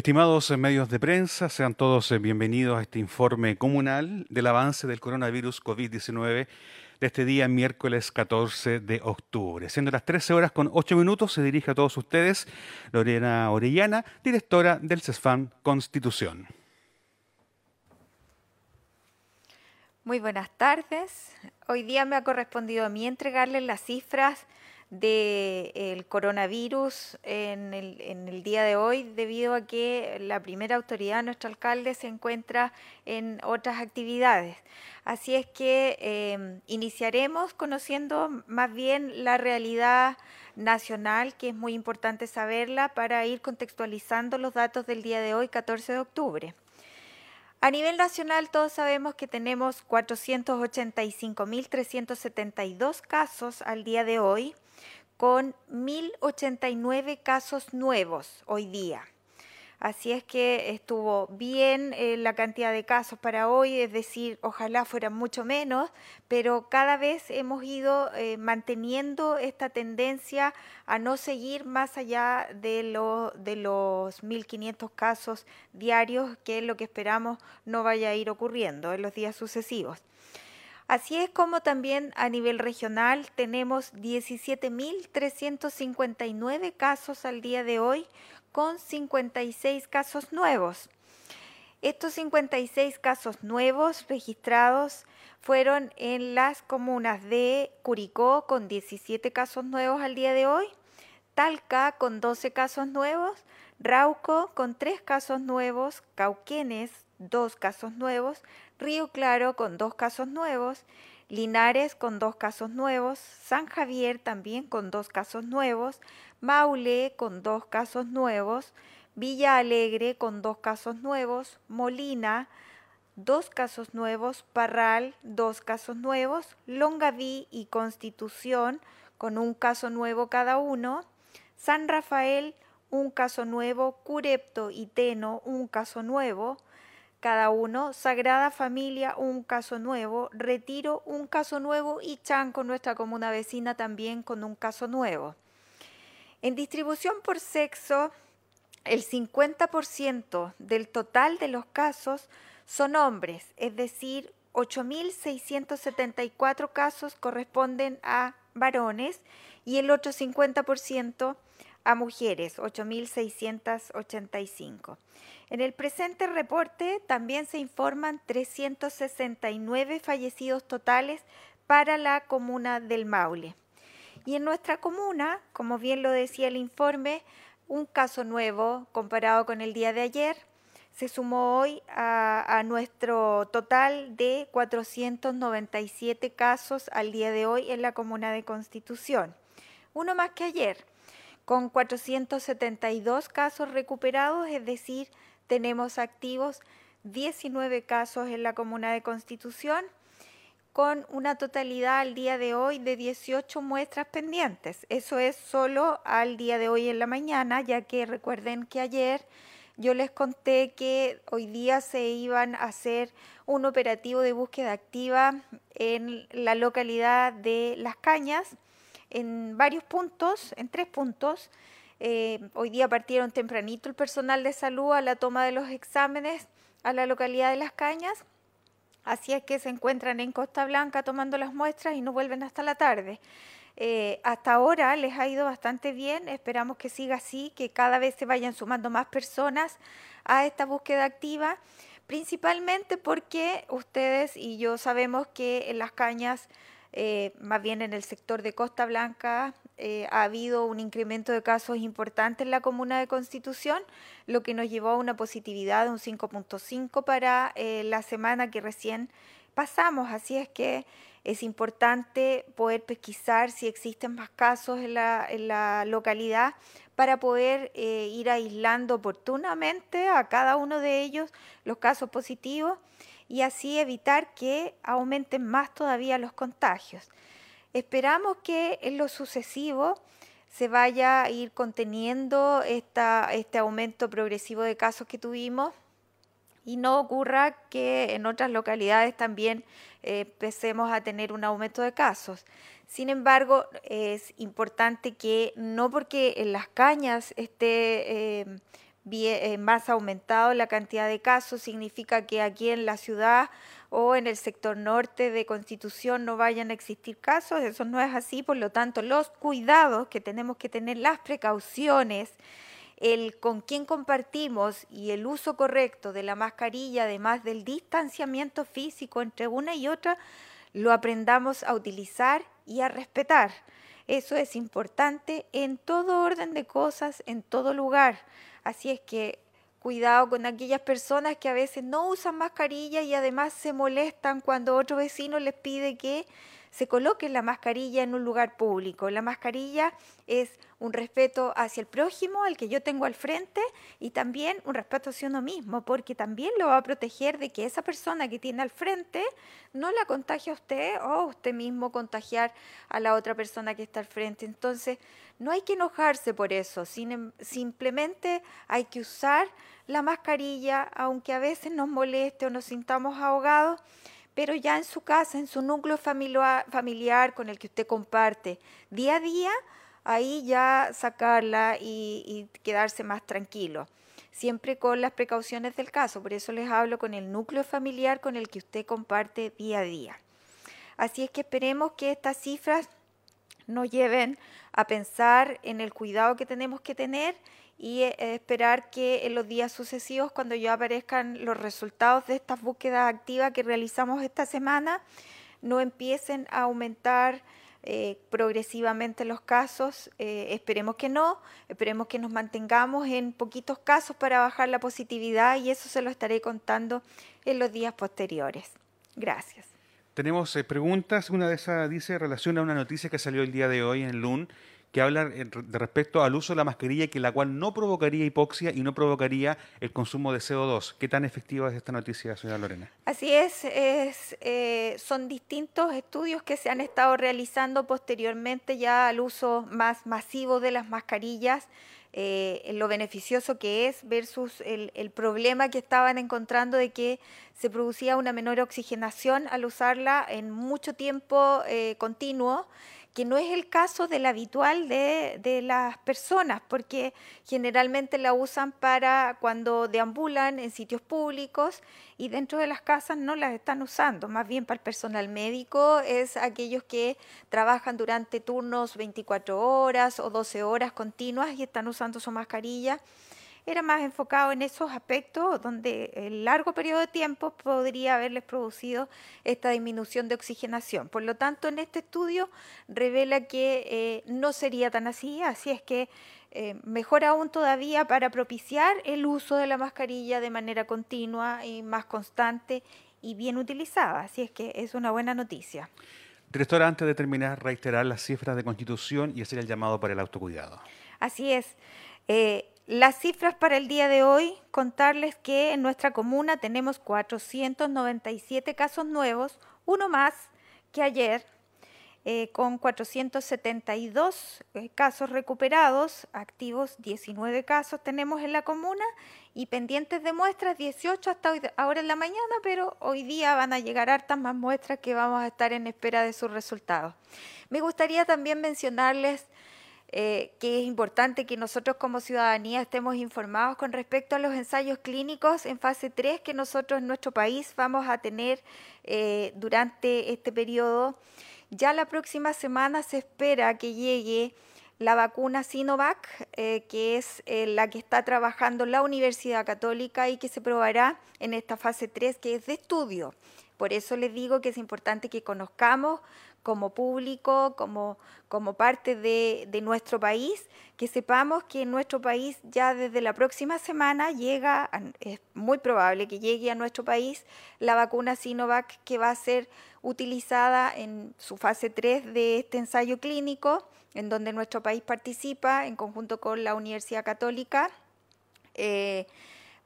Estimados medios de prensa, sean todos bienvenidos a este informe comunal del avance del coronavirus COVID-19 de este día, miércoles 14 de octubre. Siendo las 13 horas con 8 minutos, se dirige a todos ustedes Lorena Orellana, directora del CESFAN Constitución. Muy buenas tardes. Hoy día me ha correspondido a mí entregarles las cifras del coronavirus en el, el, día de hoy debido a que la primera autoridad, nuestro alcalde, se encuentra en otras actividades. Así es que em, iniciaremos conociendo más bien la realidad nacional, que es muy importante saberla para ir contextualizando los datos del día de hoy, 14 de octubre. A nivel nacional todos sabemos que tenemos 485.372 casos al día de hoy, con 1.089 casos nuevos hoy día. Así es que estuvo bien eh, la cantidad de casos para hoy, es decir, ojalá fueran mucho menos, pero cada vez hemos ido eh, manteniendo esta tendencia a no seguir más allá de, lo, de los 1.500 casos diarios, que es lo que esperamos no vaya a ir ocurriendo en los días sucesivos. Así es como también a nivel regional tenemos 17.359 casos al día de hoy con 56 casos nuevos. Estos 56 casos nuevos registrados fueron en las comunas de Curicó con 17 casos nuevos al día de hoy, Talca con 12 casos nuevos, Rauco con 3 casos nuevos, Cauquenes 2 casos nuevos, Río Claro con dos casos nuevos, Linares con dos casos nuevos, San Javier también con dos casos nuevos, Maule con dos casos nuevos, Villa Alegre con dos casos nuevos, Molina dos casos nuevos, Parral dos casos nuevos, Longaví y Constitución con un caso nuevo cada uno, San Rafael un caso nuevo, Curepto y Teno un caso nuevo, cada uno, Sagrada Familia, un caso nuevo, Retiro, un caso nuevo y Chanco, nuestra comuna vecina, también con un caso nuevo. En distribución por sexo, el 50% del total de los casos son hombres, es decir, 8.674 casos corresponden a varones y el otro 50% a mujeres, 8.685. En el presente reporte también se informan 369 fallecidos totales para la comuna del Maule. Y en nuestra comuna, como bien lo decía el informe, un caso nuevo comparado con el día de ayer, se sumó hoy a, a, nuestro total de 497 casos al día de hoy en la comuna de Constitución. Uno más que ayer, con 472 casos recuperados, es decir, tenemos activos 19 casos en la comuna de Constitución, con una totalidad al día de hoy de 18 muestras pendientes. Eso es solo al día de hoy en la mañana, ya que recuerden que ayer yo les conté que hoy día se iban a hacer un operativo de búsqueda activa en la localidad de Las Cañas, en varios puntos, en tres puntos, eh, hoy día partieron tempranito el personal de salud a la toma de los exámenes a la localidad de Las Cañas. Así es que se encuentran en Costa Blanca tomando las muestras y no vuelven hasta la tarde. Eh, hasta ahora les ha ido bastante bien, esperamos que siga así, que cada vez se vayan sumando más personas a esta búsqueda activa, principalmente porque ustedes y yo sabemos que en las cañas eh, más bien en el sector de Costa Blanca eh, ha habido un incremento de casos importante en la comuna de Constitución, lo que nos llevó a una positividad de un 5.5 para eh, la semana que recién pasamos. Así es que es importante poder pesquisar si existen más casos en la, en la localidad para poder ir aislando oportunamente a cada uno de ellos los casos positivos y así evitar que aumenten más todavía los contagios. Esperamos que en lo sucesivo se vaya a ir conteniendo esta, este aumento progresivo de casos que tuvimos y no ocurra que en otras localidades también eh, empecemos a tener un aumento de casos. Sin embargo, es importante que no porque en las cañas esté eh, eh, más aumentado la cantidad de casos, significa que aquí en la ciudad o en el sector norte de Constitución no vayan a existir casos, eso no es así, por lo tanto los cuidados que tenemos que tener, las precauciones, el con quién compartimos y el uso correcto de la mascarilla, además del distanciamiento físico entre una y otra, lo aprendamos a utilizar y a respetar. Eso es importante en todo orden de cosas, en todo lugar. Así es que cuidado con aquellas personas que a veces no usan mascarilla y además se molestan cuando otro vecino les pide que se coloque la mascarilla en un lugar público. La mascarilla es un respeto hacia el prójimo, al que yo tengo al frente, y también un respeto hacia uno mismo, porque también lo va a proteger de que esa persona que tiene al frente no la contagie a usted o usted mismo contagiar a la otra persona que está al frente. Entonces, no hay que enojarse por eso, simplemente hay que usar la mascarilla, aunque a veces nos moleste o nos sintamos ahogados pero ya en su casa, en su núcleo familiar, con el que usted comparte día a día, ahí ya sacarla y, y, quedarse más tranquilo. Siempre con las precauciones del caso, por eso les hablo con el núcleo familiar con el que usted comparte día a día. Así es que esperemos que estas cifras nos lleven a pensar en el cuidado que tenemos que tener y eh, esperar que en los días sucesivos, cuando ya aparezcan los resultados de estas búsquedas activas que realizamos esta semana, no empiecen a aumentar eh, progresivamente los casos. Eh, esperemos que no, esperemos que nos mantengamos en poquitos casos para bajar la positividad y eso se lo estaré contando en los días posteriores. Gracias. Tenemos preguntas. Una de esas dice relación a una noticia que salió el día de hoy en LUN que habla de respecto al uso de la mascarilla, que la cual no provocaría hipoxia y no provocaría el consumo de CO2. ¿Qué tan efectiva es esta noticia, señora Lorena? Así es, es eh, son distintos estudios que se han estado realizando posteriormente ya al uso más masivo de las mascarillas. Eh, lo beneficioso que es versus el, problema que estaban encontrando de que se producía una menor oxigenación al usarla en mucho tiempo eh, continuo que no es el caso del habitual de, de, las personas, porque generalmente la usan para cuando deambulan en sitios públicos y dentro de las casas no las están usando, más bien para el personal médico es aquellos que trabajan durante turnos 24 horas o 12 horas continuas y están usando su mascarilla era más enfocado en esos aspectos donde el largo periodo de tiempo podría haberles producido esta disminución de oxigenación. Por lo tanto, en este estudio revela que eh, no sería tan así, así es que eh, mejor aún todavía para propiciar el uso de la mascarilla de manera continua y más constante y bien utilizada. Así es que es una buena noticia. Directora, antes de terminar, reiterar las cifras de constitución y hacer el llamado para el autocuidado. Así es. Eh, las cifras para el día de hoy, contarles que en nuestra comuna tenemos 497 casos nuevos, uno más que ayer, eh, con 472 eh, casos recuperados, activos 19 casos tenemos en la comuna y pendientes de muestras 18 hasta ahora en la mañana, pero hoy día van a llegar hartas más muestras que vamos a estar en espera de sus resultados. Me gustaría también mencionarles eh, que es importante que nosotros como ciudadanía estemos informados con respecto a los ensayos clínicos en fase 3 que nosotros en nuestro país vamos a tener eh, durante este periodo. Ya la próxima semana se espera que llegue la vacuna Sinovac, eh, que es la que está trabajando la Universidad Católica y que se probará en esta fase 3, que es de estudio. Por eso les digo que es importante que conozcamos como público, como, como parte de, de, nuestro país, que sepamos que en nuestro país ya desde la próxima semana llega, es muy probable que llegue a nuestro país la vacuna Sinovac que va a ser utilizada en su fase 3 de este ensayo clínico, en donde nuestro país participa en conjunto con la Universidad Católica. Eh,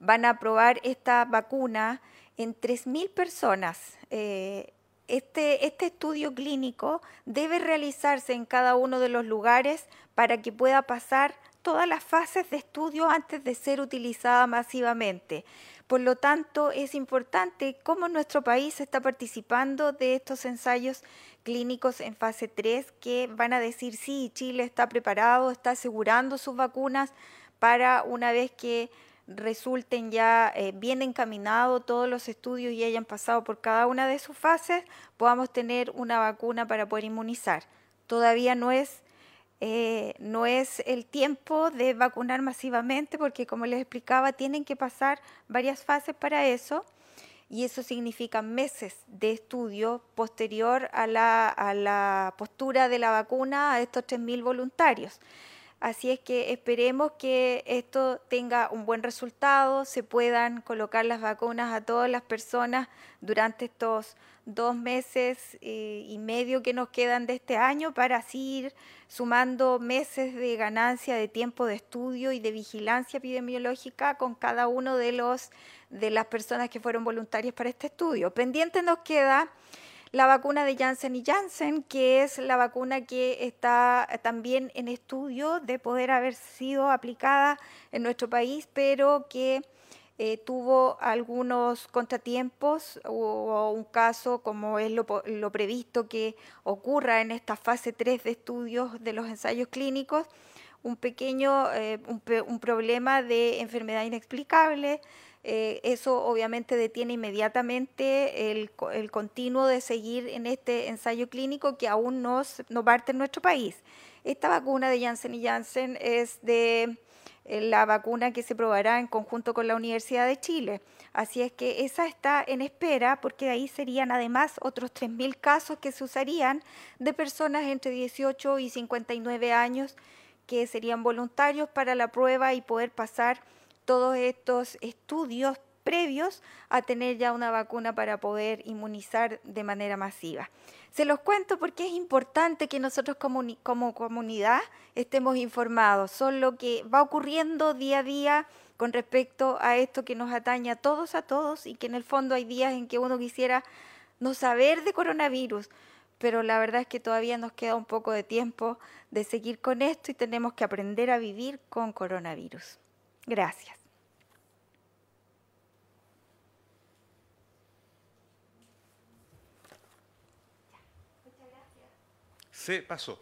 van a probar esta vacuna en 3.000 personas. Eh, este, este estudio clínico debe realizarse en cada uno de los lugares para que pueda pasar todas las fases de estudio antes de ser utilizada masivamente. Por lo tanto, es importante cómo nuestro país está participando de estos ensayos clínicos en fase 3 que van a decir sí, Chile está preparado, está asegurando sus vacunas para una vez que resulten ya eh, bien encaminados todos los estudios y hayan pasado por cada una de sus fases, podamos tener una vacuna para poder inmunizar. Todavía no es, eh, no es el tiempo de vacunar masivamente porque, como les explicaba, tienen que pasar varias fases para eso y eso significa meses de estudio posterior a la, a la postura de la vacuna a estos 3.000 voluntarios. Así es que esperemos que esto tenga un buen resultado, se puedan colocar las vacunas a todas las personas durante estos dos meses eh, y medio que nos quedan de este año para así ir sumando meses de ganancia de tiempo de estudio y de vigilancia epidemiológica con cada uno de los de las personas que fueron voluntarias para este estudio. Pendiente nos queda la vacuna de Janssen y Janssen, que es la vacuna que está también en estudio de poder haber sido aplicada en nuestro país, pero que eh, tuvo algunos contratiempos o, un caso como es lo, previsto que ocurra en esta fase 3 de estudios de los ensayos clínicos, un pequeño eh, un problema de enfermedad inexplicable eh, eso obviamente detiene inmediatamente el, continuo de seguir en este ensayo clínico que aún no, no parte en nuestro país. Esta vacuna de Janssen y Janssen es de eh, la vacuna que se probará en conjunto con la Universidad de Chile. Así es que esa está en espera porque ahí serían además otros 3.000 casos que se usarían de personas entre 18 y 59 años que serían voluntarios para la prueba y poder pasar todos estos estudios previos a tener ya una vacuna para poder inmunizar de manera masiva. Se los cuento porque es importante que nosotros como, comunidad estemos informados sobre lo que va ocurriendo día a día con respecto a esto que nos atañe a todos, a todos, y que en el fondo hay días en que uno quisiera no saber de coronavirus, pero la verdad es que todavía nos queda un poco de tiempo de seguir con esto y tenemos que aprender a vivir con coronavirus. Gracias. Se pasó.